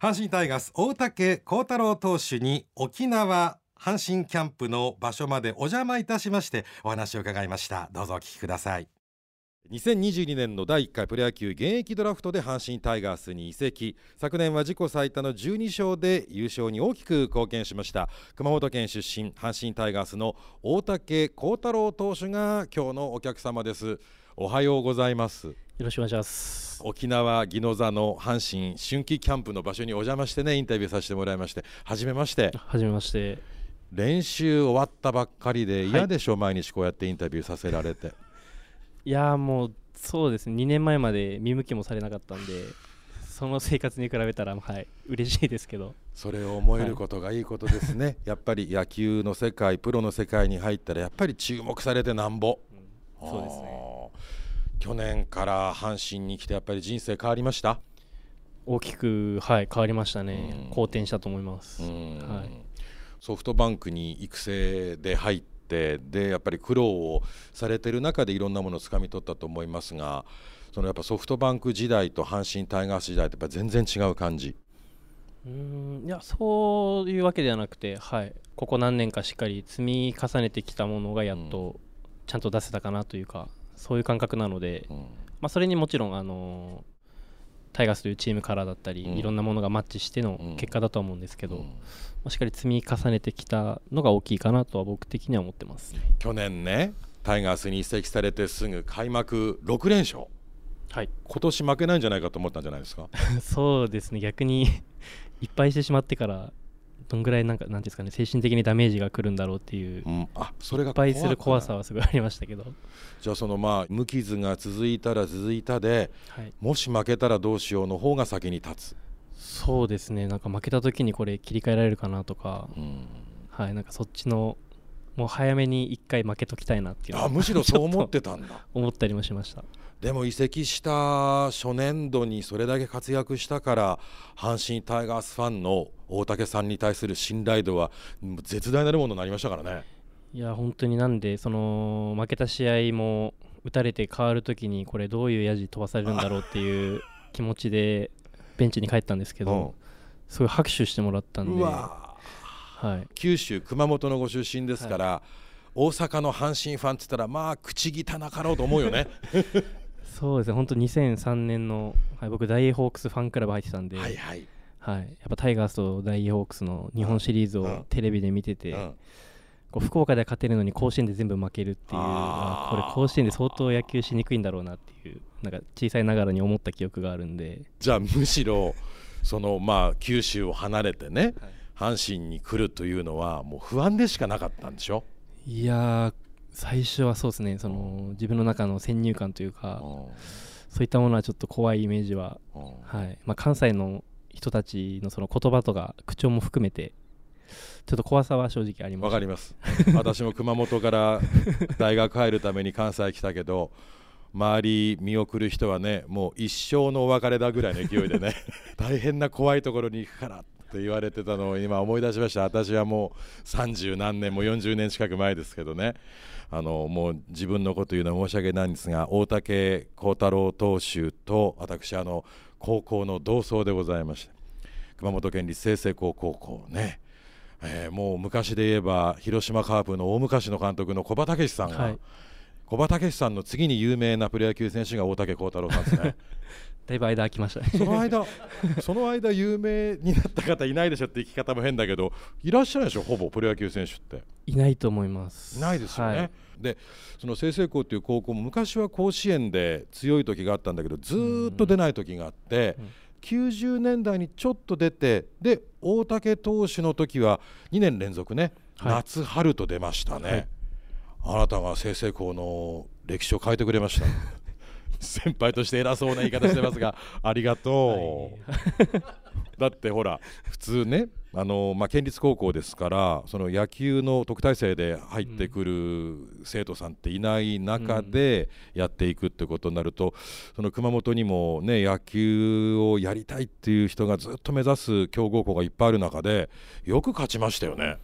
阪神タイガース大竹幸太郎投手に沖縄阪神キャンプの場所までお邪魔いたしましてお話を伺いました。どうぞお聞きください。2022年の第1回プロ野球現役ドラフトで阪神タイガースに移籍。昨年は自己最多の12勝で優勝に大きく貢献しました。熊本県出身阪神タイガースの大竹幸太郎投手が今日のお客様です。おはようございます。よろしくお願いします。沖縄宜野座の阪神春季キャンプの場所にお邪魔してねインタビューさせてもらいまして。初めまして。初めまして。練習終わったばっかりで嫌でしょ、はい、毎日こうやってインタビューさせられて。いやもうそうですね。2年前まで見向きもされなかったんでその生活に比べたらはい嬉しいですけど。それを思えることがいいことですね、はい、やっぱり野球の世界プロの世界に入ったらやっぱり注目されてなんぼ、うん、そうですね去年から阪神に来てやっぱり人生変わりました？大きくはい変わりましたね、好転したと思います、はい、ソフトバンクに育成で入ってでやっぱり苦労をされてる中でいろんなものをつかみ取ったと思いますがそのやっぱソフトバンク時代と阪神タイガース時代ってやっぱ全然違う感じ？うんいやそういうわけではなくて、はい、ここ何年かしっかり積み重ねてきたものがやっとちゃんと出せたかなというか、そういう感覚なので、うん、まあ、それにもちろん、あのタイガースというチームカラーだったり、うん、いろんなものがマッチしての結果だとは思うんですけど、うん、まあ、しっかり積み重ねてきたのが大きいかなとは僕的には思ってます、去年ねタイガースに移籍されてすぐ開幕6連勝。はい、今年負けないんじゃないかと思ったんじゃないですか？そうですね。逆に いっぱいしてしまってからどんぐらいなんかなんですかね精神的にダメージがくるんだろうっていう、うん、あそれが失敗する怖さはすごいありましたけど。じゃあそのまあ無傷が続いたら続いたで、はい、もし負けたらどうしようの方が先に立つ。そうですね。なんか負けた時にこれ切り替えられるかなとか、うん、はい。なんかそっちのもう早めに1回負けときたいなっていうあむしろそう思ってたんだ。思ったりもしました。でも移籍した初年度にそれだけ活躍したから阪神タイガースファンの大竹さんに対する信頼度は絶大なるものになりましたからね。いや本当になんでその負けた試合も打たれて変わるときにこれどういうやじ飛ばされるんだろうっていう気持ちでベンチに帰ったんですけど、うん、すごい拍手してもらったんで、はい、九州熊本のご出身ですから、はい、大阪の阪神ファンって言ったらまあ口汚かろうと思うよね。そうですね。本当2003年の、はい、僕大英ホークスファンクラブ入ってたんで、はいはい。はい、やっぱタイガースと大英ホークスの日本シリーズをテレビで見てて、うん、こう福岡で勝てるのに甲子園で全部負けるっていうあこれ甲子園で相当野球しにくいんだろうなっていうなんか小さいながらに思った記憶があるんで。じゃあむしろそのまあ九州を離れてね、はい、阪神に来るというのはもう不安でしかなかったんでしょ？いや最初はそうですね。その自分の中の先入観というかそういったものはちょっと怖いイメージは、はい。まあ、関西の人たちのその言葉とか口調も含めてちょっと怖さは正直あります。わかります。私も熊本から 大学入るために関西来たけど周り見送る人はねもう一生のお別れだぐらいの勢いでね 大変な怖いところに行くからって言われてたのを今思い出しました。私はもう30何年も40年近く前ですけどね。あのもう自分のこと言うのは申し訳ないんですが大竹幸太郎投手と私あの高校の同窓でございまして熊本県立清成高高校ね、えー、もう昔で言えば広島カープの大昔の監督の小葉武史さんが、はい、小葉武史さんの次に有名なプロ野球選手が大竹幸太郎さんですね。だいぶ間空きましたね。その間 その間有名になった方いないでしょって生き方も変だけどいらっしゃるでしょほぼプロ野球選手って。いないと思います。いないですよね、はい、でその清成高っていう高校も昔は甲子園で強い時があったんだけどずっと出ない時があって、うん。うん90年代にちょっと出てで大竹投手の時は2年連続ね、はい、夏春と出ましたね、はい、あなたが清成高の歴史を変えてくれました先輩として偉そうな言い方してますが ありがとう、はい、だってほら普通ねあの、まあ、県立高校ですからその野球の特待生で入ってくる生徒さんっていない中でやっていくってことになると、その熊本にも、ね、野球をやりたいっていう人がずっと目指す強豪校がいっぱいある中でよく勝ちましたよね。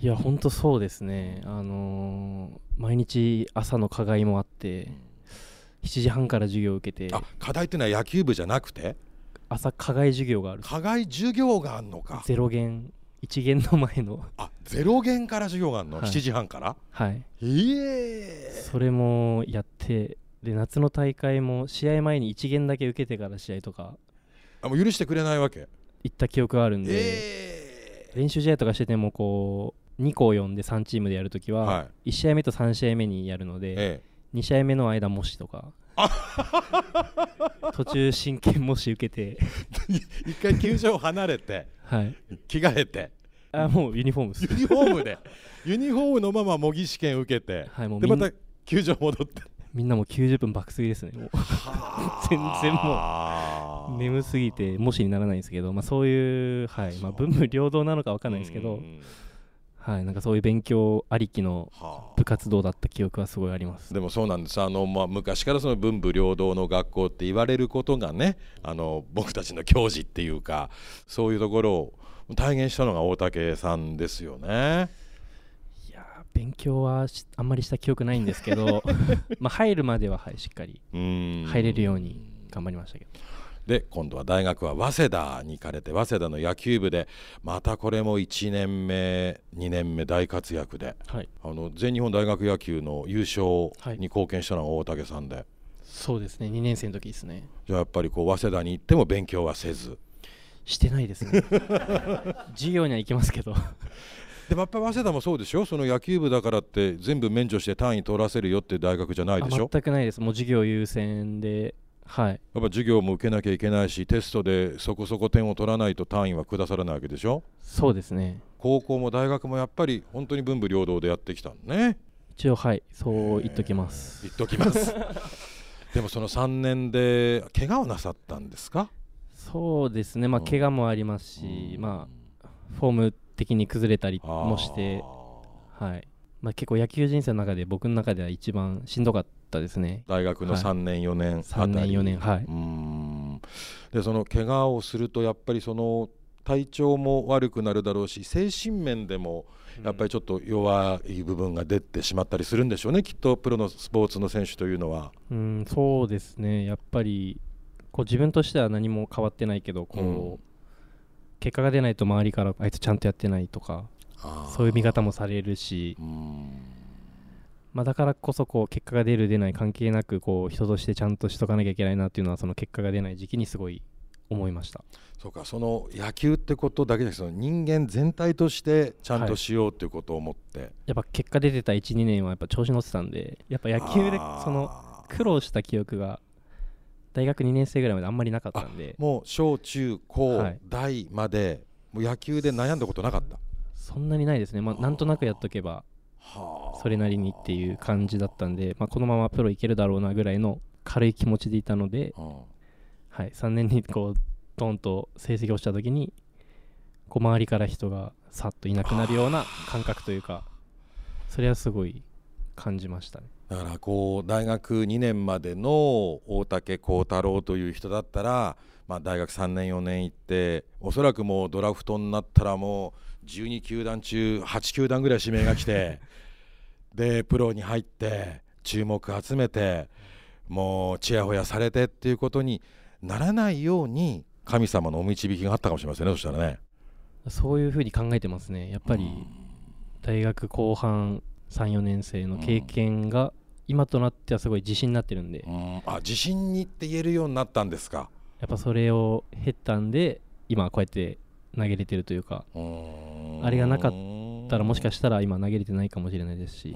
いや本当そうですね、あのー、毎日朝の課外もあって、7時半から授業を受けて。あ課題っていうのは野球部じゃなくて？朝課外授業がある。課外授業があんのか。ゼロ限1限の前の。あゼロ限から授業があるの、はい。7時半から？はい。ええ。それもやってで夏の大会も試合前に1限だけ受けてから試合とか。あもう許してくれないわけ？行った記憶があるんで、え。練習試合とかしててもこう2校読んで3チームでやるときは、えはい。1試合目と3試合目にやるので、え2試合目の間模試とか。途中真剣模試受けて。え 一回球場離れてはい。着替えて。あもうユニフォームです。ユニフォームで。ユニフォームのまま模擬試験受けて。はいもうでまた球場戻って。みんなもう90分爆睡ですね。もう。全然もう。眠すぎて模試にならないんですけど、まあ、そういう、はい。まあ、文武両道なのか分かんないですけど、うんはい、なんかそういう勉強ありきのはあ。部活動だった記憶はすごいあります。でもそうなんです。あの、まあ、昔からその文武両道の学校って言われることがねあの僕たちの教授っていうかそういうところを体現したのが大竹さんですよね。いやー勉強はしあんまりした記憶ないんですけど まあ入るまでは、はい、しっかりうん。入れるように頑張りましたけどで今度は大学は早稲田に行かれて早稲田の野球部でまたこれも1年目2年目大活躍ではい。あの全日本大学野球の優勝はい。に貢献したのが大竹さんで、そうですね。2年生の時ですね。じゃあやっぱりこう早稲田に行っても勉強はせず。してないですね。授業には行きますけど。でもやっぱり早稲田もそうでしょ？その野球部だからって全部免除して単位取らせるよっていう大学じゃないでしあょ全くないです。もう授業優先ではい。やっぱ授業も受けなきゃいけないしテストでそこそこ点を取らないと単位は下されないわけでしょ？そうですね。高校も大学もやっぱり本当に文武両道でやってきたのね。一応はい。そう言っときます。言っときます。でもその3年で怪我をなさったんですか？そうですね。まあうん。怪我もありますし、まあフォーム的に崩れたりあもしてはい。まあ、結構野球人生の中で僕の中では一番しんどかったですね。大学のはい。3年4年あたり。3年4年はい。うーん。でその怪我をするとやっぱりその体調も悪くなるだろうし精神面でもやっぱりちょっと弱い部分が出てしまったりするんでしょうねきっとプロのスポーツの選手というのは。うんそうですね。やっぱりこう自分としては何も変わってないけどこう、うん。結果が出ないと周りからあいつちゃんとやってないとかそういう見方もされるし。うーんまあ、だからこそこう結果が出る出ない関係なくこう人としてちゃんとしとかなきゃいけないなっていうのはその結果が出ない時期にすごい思いました。そうかその野球ってことだけじゃなくてその人間全体としてちゃんとしようっていうことを思って、やっぱ結果出てた12年はやっぱ調子乗ってたんでやっぱ野球でその苦労した記憶が大学2年生ぐらいまであんまりなかったんで。もう小中高、はい。大までもう野球で悩んだことなかった。そんなにないですね、まあ、なんとなくやっとけば。はあそれなりにっていう感じだったんで、まあ、このままプロいけるだろうなぐらいの軽い気持ちでいたので、うん。はい、3年にこうドンと成績落ちた時にこう周りから人がさっといなくなるような感覚というかそれはすごい感じましたね。だからこう大学2年までの大竹幸太郎という人だったら、まあ、大学3年4年行っておそらくもうドラフトになったらもう12球団中8球団ぐらい指名が来て でプロに入って注目集めてもうちやほやされてっていうことにならないように神様のお導きがあったかもしれませんねそしたらね。そういうふうに考えてますねやっぱり。大学後半34年生の経験が今となってはすごい自信になってるんで。うん。あ自信にって言えるようになったんですか。やっぱそれを経たんで今こうやって投げれてるというかうん。あれがなかったらもしかしたら今投げれてないかもしれないですし、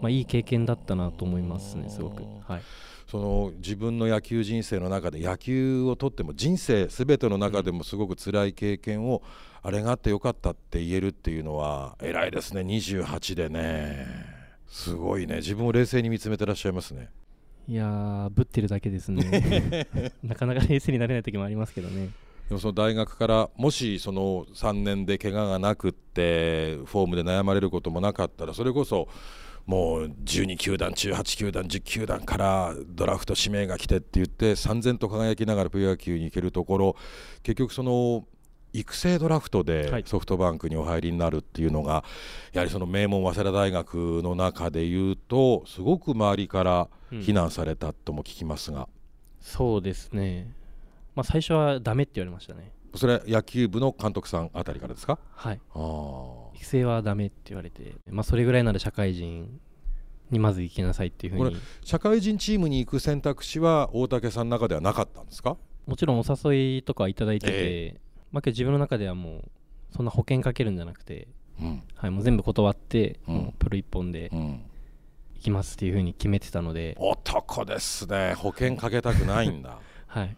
まあ、いい経験だったなと思いますねすごく、はい、その自分の野球人生の中で野球をとっても人生すべての中でもすごく辛い経験をあれがあってよかったって言えるっていうのは偉いですね28でね。すごいね。自分を冷静に見つめてらっしゃいますね。いやーぶってるだけですね。なかなか冷静になれない時もありますけどねでもその大学からもしその3年で怪我がなくってフォームで悩まれることもなかったらそれこそもう12球団中8球団10球団からドラフト指名が来てって言って燦然と輝きながらプロ野球に行けるところ結局その育成ドラフトはい。でソフトバンクにお入りになるっていうのが、やはりその名門早稲田大学の中でいうとすごく周りから非難されたとも聞きますが、そうですねまあ、最初はダメって言われましたね。それ野球部の監督さんあたりからですか？はい。あ育成はダメって言われて、まあ、それぐらいなら社会人にまず行きなさいっていうふうに。社会人チームに行く選択肢は大竹さんの中ではなかったんですか？もちろんお誘いとかいただいてて、えー、まあ、けど自分の中ではもうそんな保険かけるんじゃなくて、うん、はい、もう全部断って、うん、もうプロ一本で行きますっていうふうに決めてたので、男ですね。保険かけたくないんだ。はい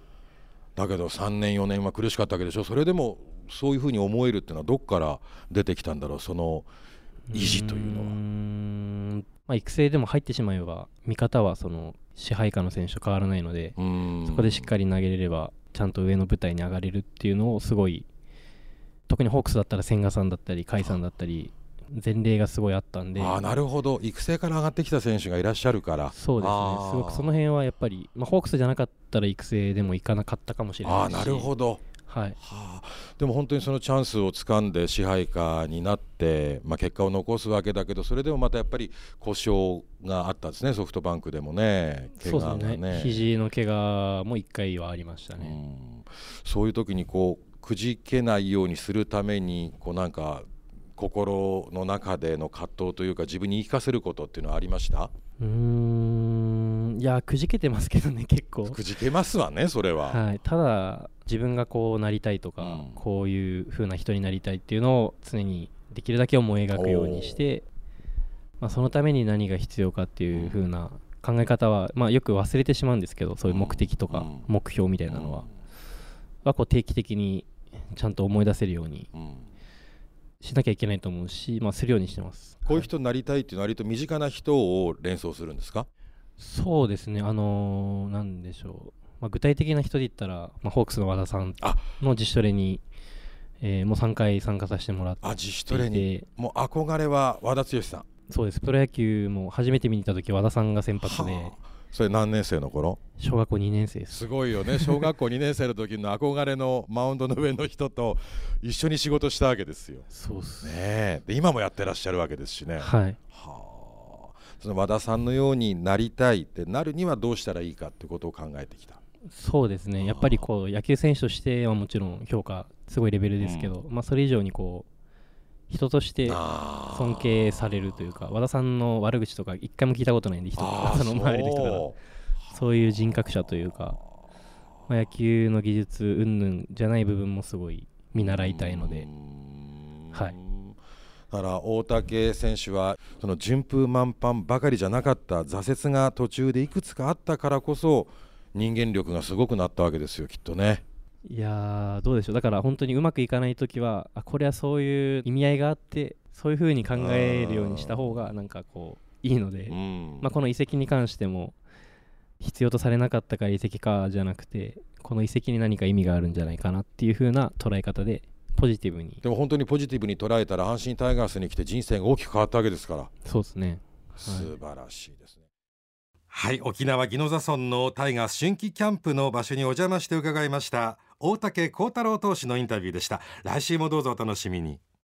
だけど3年4年は苦しかったわけでしょ。それでもそういうふうに思えるっていうのはどっから出てきたんだろう。その意地というのは。まあ、育成でも入ってしまえば見方はその支配下の選手と変わらないのでそこでしっかり投げれればちゃんと上の舞台に上がれるっていうのをすごい特にホークスだったら千賀さんだったり甲斐さんだったり前例がすごいあったんで。あなるほど。育成から上がってきた選手がいらっしゃるから。そうですね。すごくその辺はやっぱり、まあ、ホークスじゃなかったら育成でもいかなかったかもしれないあなるほど。はい、はあ、でも本当にそのチャンスをつかんで支配下になって、まあ、結果を残すわけだけどそれでもまたやっぱり故障があったんですねソフトバンクでもね。怪我がね。ね肘の怪我も1回はありましたね、うそういう時にこうくじけないようにするためにこうなんか心の中での葛藤というか自分に言い聞かせることっていうのはありました？うん。いやくじけてますけどね結構。くじけますわねそれは、はい、ただ自分がこうなりたいとか、うん、こういう風な人になりたいっていうのを常にできるだけ思い描くようにして、まあ、そのために何が必要かっていう風な考え方は、まあ、よく忘れてしまうんですけどそういう目的とか目標みたいなのは、はこう定期的にちゃんと思い出せるようにしなきゃいけないと思うし、まあ、するようにしてます。こういう人になりたいっていうのは割と身近な人を連想するんですか？そうですね。あのー、なんでしょう、まあ、具体的な人で言ったら、まあ、ホークスの和田さんの自主トレにえー、もう3回参加させてもらってあ自主トレに？もう憧れは和田剛さん。そうです。プロ野球も初めて見に行った時和田さんが先発でそれ何年生の頃？小学校2年生です。すごいよね。小学校2年生の時の憧れのマウンドの上の人と一緒に仕事したわけですよ。そうっす。ねで今もやってらっしゃるわけですしね。はい。はあ。その和田さんのようになりたいってなるにはどうしたらいいかってことを考えてきた？そうですね。やっぱりこう野球選手としてはもちろん評価すごいレベルですけど、うん、まあそれ以上にこう人として尊敬されるというか和田さんの悪口とか一回も聞いたことないんで人その周りの人から。そう。いう人格者というか、まあ、野球の技術云々じゃない部分もすごい見習いたいので。はい。だから大竹選手はその順風満帆ばかりじゃなかった挫折が途中でいくつかあったからこそ人間力がすごくなったわけですよきっとね。いやどうでしょう。だから本当にうまくいかない時はあこれはそういう意味合いがあってそういうふうに考えるようにした方がなんかこういいので、うん、まあ、この遺跡に関しても必要とされなかったから遺跡かじゃなくてこの遺跡に何か意味があるんじゃないかなっていう風な捉え方でポジティブに。でも本当にポジティブに捉えたら阪神タイガースに来て人生が大きく変わったわけですから。そうですね、素晴らしいですね。はい沖縄宜野座村のタイガース春季キャンプの場所にお邪魔して伺いました大竹幸太郎投手のインタビューでした。来週もどうぞお楽しみに。